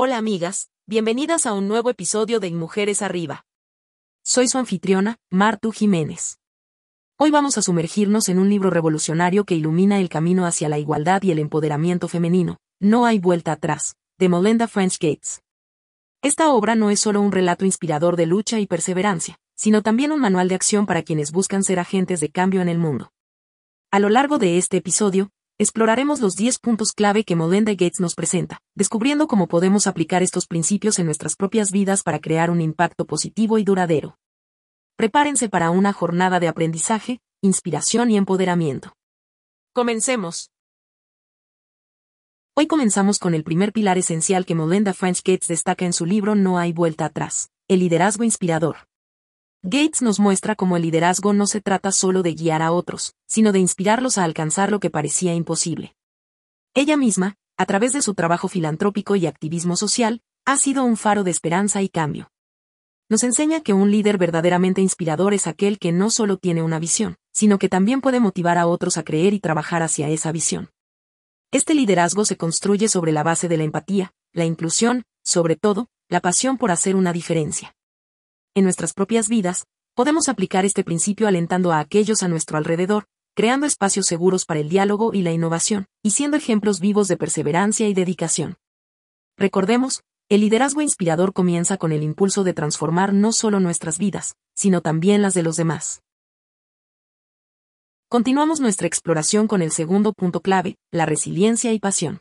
Hola amigas, bienvenidas a un nuevo episodio de Mujeres Arriba. Soy su anfitriona, Martu Jiménez. Hoy vamos a sumergirnos en un libro revolucionario que ilumina el camino hacia la igualdad y el empoderamiento femenino, No hay vuelta atrás, de Melinda French Gates. Esta obra no es solo un relato inspirador de lucha y perseverancia, sino también un manual de acción para quienes buscan ser agentes de cambio en el mundo. A lo largo de este episodio, exploraremos los 10 puntos clave que Melinda Gates nos presenta, descubriendo cómo podemos aplicar estos principios en nuestras propias vidas para crear un impacto positivo y duradero. Prepárense para una jornada de aprendizaje, inspiración y empoderamiento. Comencemos. Hoy comenzamos con el primer pilar esencial que Melinda French Gates destaca en su libro No hay vuelta atrás, el liderazgo inspirador. Gates nos muestra cómo el liderazgo no se trata solo de guiar a otros, sino de inspirarlos a alcanzar lo que parecía imposible. Ella misma, a través de su trabajo filantrópico y activismo social, ha sido un faro de esperanza y cambio. Nos enseña que un líder verdaderamente inspirador es aquel que no solo tiene una visión, sino que también puede motivar a otros a creer y trabajar hacia esa visión. Este liderazgo se construye sobre la base de la empatía, la inclusión, sobre todo, la pasión por hacer una diferencia en nuestras propias vidas, podemos aplicar este principio alentando a aquellos a nuestro alrededor, creando espacios seguros para el diálogo y la innovación, y siendo ejemplos vivos de perseverancia y dedicación. Recordemos, el liderazgo inspirador comienza con el impulso de transformar no solo nuestras vidas, sino también las de los demás. Continuamos nuestra exploración con el segundo punto clave, la resiliencia y pasión.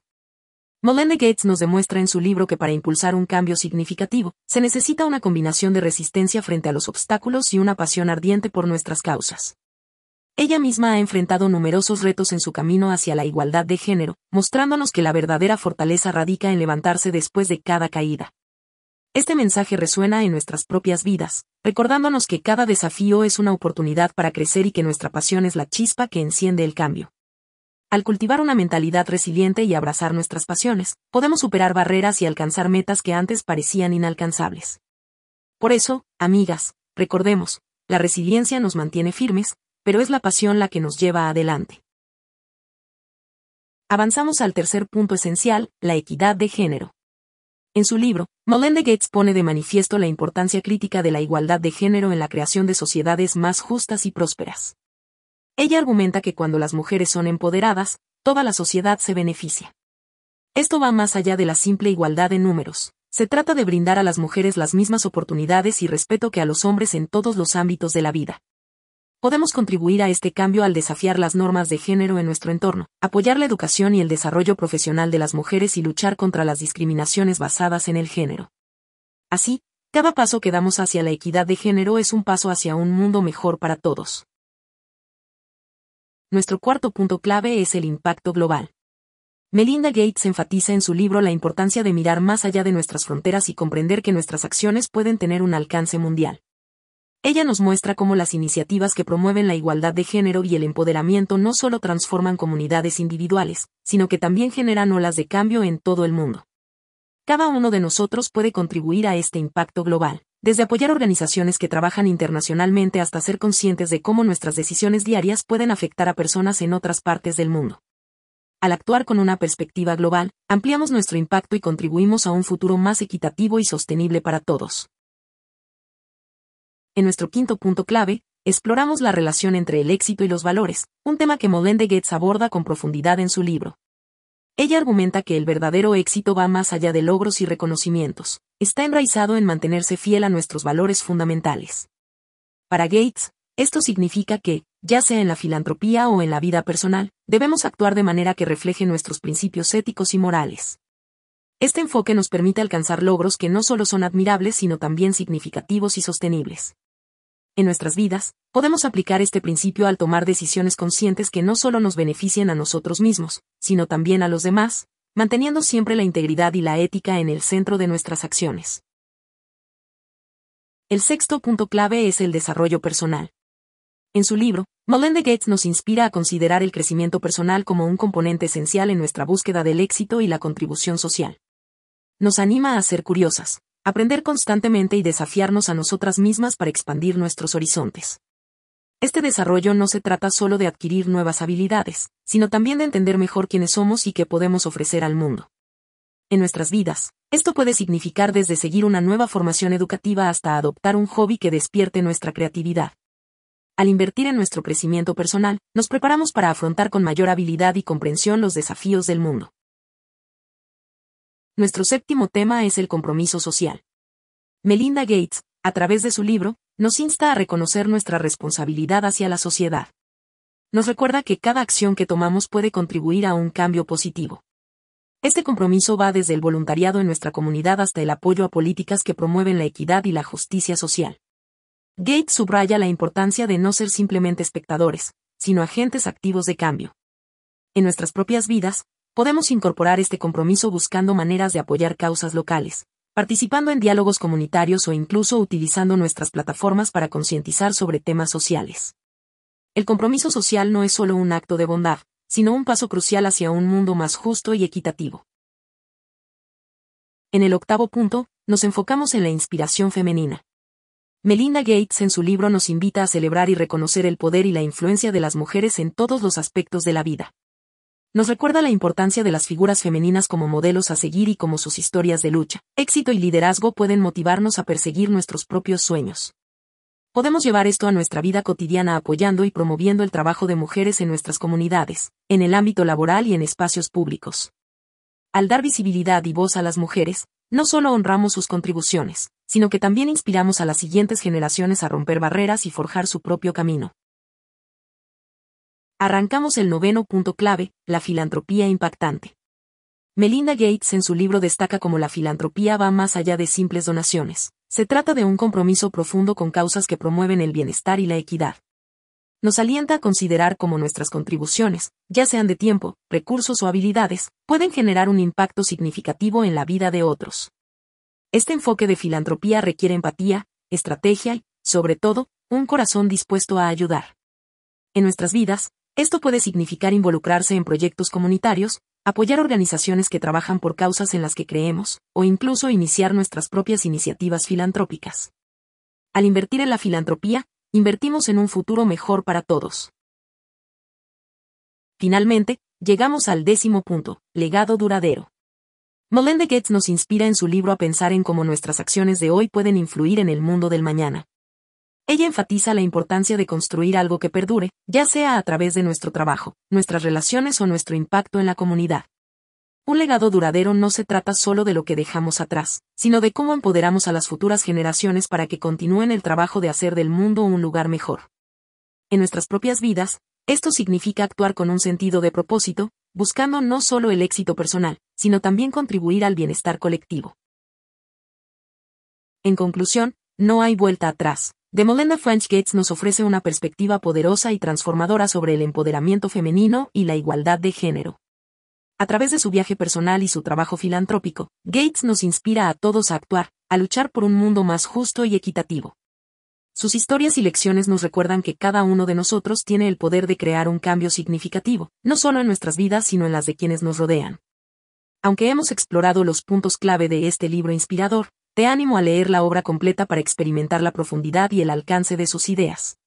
Melinda Gates nos demuestra en su libro que para impulsar un cambio significativo, se necesita una combinación de resistencia frente a los obstáculos y una pasión ardiente por nuestras causas. Ella misma ha enfrentado numerosos retos en su camino hacia la igualdad de género, mostrándonos que la verdadera fortaleza radica en levantarse después de cada caída. Este mensaje resuena en nuestras propias vidas, recordándonos que cada desafío es una oportunidad para crecer y que nuestra pasión es la chispa que enciende el cambio. Al cultivar una mentalidad resiliente y abrazar nuestras pasiones, podemos superar barreras y alcanzar metas que antes parecían inalcanzables. Por eso, amigas, recordemos, la resiliencia nos mantiene firmes, pero es la pasión la que nos lleva adelante. Avanzamos al tercer punto esencial, la equidad de género. En su libro, Melinda Gates pone de manifiesto la importancia crítica de la igualdad de género en la creación de sociedades más justas y prósperas. Ella argumenta que cuando las mujeres son empoderadas, toda la sociedad se beneficia. Esto va más allá de la simple igualdad de números. Se trata de brindar a las mujeres las mismas oportunidades y respeto que a los hombres en todos los ámbitos de la vida. Podemos contribuir a este cambio al desafiar las normas de género en nuestro entorno, apoyar la educación y el desarrollo profesional de las mujeres y luchar contra las discriminaciones basadas en el género. Así, cada paso que damos hacia la equidad de género es un paso hacia un mundo mejor para todos. Nuestro cuarto punto clave es el impacto global. Melinda Gates enfatiza en su libro la importancia de mirar más allá de nuestras fronteras y comprender que nuestras acciones pueden tener un alcance mundial. Ella nos muestra cómo las iniciativas que promueven la igualdad de género y el empoderamiento no solo transforman comunidades individuales, sino que también generan olas de cambio en todo el mundo. Cada uno de nosotros puede contribuir a este impacto global desde apoyar organizaciones que trabajan internacionalmente hasta ser conscientes de cómo nuestras decisiones diarias pueden afectar a personas en otras partes del mundo. Al actuar con una perspectiva global, ampliamos nuestro impacto y contribuimos a un futuro más equitativo y sostenible para todos. En nuestro quinto punto clave, exploramos la relación entre el éxito y los valores, un tema que Melinda Gates aborda con profundidad en su libro. Ella argumenta que el verdadero éxito va más allá de logros y reconocimientos, está enraizado en mantenerse fiel a nuestros valores fundamentales. Para Gates, esto significa que, ya sea en la filantropía o en la vida personal, debemos actuar de manera que refleje nuestros principios éticos y morales. Este enfoque nos permite alcanzar logros que no solo son admirables sino también significativos y sostenibles en nuestras vidas, podemos aplicar este principio al tomar decisiones conscientes que no solo nos beneficien a nosotros mismos, sino también a los demás, manteniendo siempre la integridad y la ética en el centro de nuestras acciones. El sexto punto clave es el desarrollo personal. En su libro, Melinda Gates nos inspira a considerar el crecimiento personal como un componente esencial en nuestra búsqueda del éxito y la contribución social. Nos anima a ser curiosas, aprender constantemente y desafiarnos a nosotras mismas para expandir nuestros horizontes. Este desarrollo no se trata solo de adquirir nuevas habilidades, sino también de entender mejor quiénes somos y qué podemos ofrecer al mundo. En nuestras vidas, esto puede significar desde seguir una nueva formación educativa hasta adoptar un hobby que despierte nuestra creatividad. Al invertir en nuestro crecimiento personal, nos preparamos para afrontar con mayor habilidad y comprensión los desafíos del mundo. Nuestro séptimo tema es el compromiso social. Melinda Gates, a través de su libro, nos insta a reconocer nuestra responsabilidad hacia la sociedad. Nos recuerda que cada acción que tomamos puede contribuir a un cambio positivo. Este compromiso va desde el voluntariado en nuestra comunidad hasta el apoyo a políticas que promueven la equidad y la justicia social. Gates subraya la importancia de no ser simplemente espectadores, sino agentes activos de cambio. En nuestras propias vidas, podemos incorporar este compromiso buscando maneras de apoyar causas locales, participando en diálogos comunitarios o incluso utilizando nuestras plataformas para concientizar sobre temas sociales. El compromiso social no es solo un acto de bondad, sino un paso crucial hacia un mundo más justo y equitativo. En el octavo punto, nos enfocamos en la inspiración femenina. Melinda Gates en su libro nos invita a celebrar y reconocer el poder y la influencia de las mujeres en todos los aspectos de la vida. Nos recuerda la importancia de las figuras femeninas como modelos a seguir y como sus historias de lucha, éxito y liderazgo pueden motivarnos a perseguir nuestros propios sueños. Podemos llevar esto a nuestra vida cotidiana apoyando y promoviendo el trabajo de mujeres en nuestras comunidades, en el ámbito laboral y en espacios públicos. Al dar visibilidad y voz a las mujeres, no solo honramos sus contribuciones, sino que también inspiramos a las siguientes generaciones a romper barreras y forjar su propio camino. Arrancamos el noveno punto clave, la filantropía impactante. Melinda Gates en su libro destaca cómo la filantropía va más allá de simples donaciones. Se trata de un compromiso profundo con causas que promueven el bienestar y la equidad. Nos alienta a considerar cómo nuestras contribuciones, ya sean de tiempo, recursos o habilidades, pueden generar un impacto significativo en la vida de otros. Este enfoque de filantropía requiere empatía, estrategia y, sobre todo, un corazón dispuesto a ayudar. En nuestras vidas, esto puede significar involucrarse en proyectos comunitarios, apoyar organizaciones que trabajan por causas en las que creemos, o incluso iniciar nuestras propias iniciativas filantrópicas. Al invertir en la filantropía, invertimos en un futuro mejor para todos. Finalmente, llegamos al décimo punto, legado duradero. Melinda Gates nos inspira en su libro a pensar en cómo nuestras acciones de hoy pueden influir en el mundo del mañana. Ella enfatiza la importancia de construir algo que perdure, ya sea a través de nuestro trabajo, nuestras relaciones o nuestro impacto en la comunidad. Un legado duradero no se trata solo de lo que dejamos atrás, sino de cómo empoderamos a las futuras generaciones para que continúen el trabajo de hacer del mundo un lugar mejor. En nuestras propias vidas, esto significa actuar con un sentido de propósito, buscando no solo el éxito personal, sino también contribuir al bienestar colectivo. En conclusión, no hay vuelta atrás. The Melinda French Gates nos ofrece una perspectiva poderosa y transformadora sobre el empoderamiento femenino y la igualdad de género. A través de su viaje personal y su trabajo filantrópico, Gates nos inspira a todos a actuar, a luchar por un mundo más justo y equitativo. Sus historias y lecciones nos recuerdan que cada uno de nosotros tiene el poder de crear un cambio significativo, no solo en nuestras vidas sino en las de quienes nos rodean. Aunque hemos explorado los puntos clave de este libro inspirador, te animo a leer la obra completa para experimentar la profundidad y el alcance de sus ideas.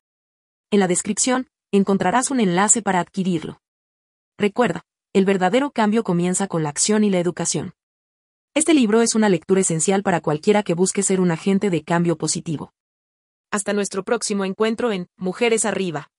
En la descripción, encontrarás un enlace para adquirirlo. Recuerda, el verdadero cambio comienza con la acción y la educación. Este libro es una lectura esencial para cualquiera que busque ser un agente de cambio positivo. Hasta nuestro próximo encuentro en Mujeres Arriba.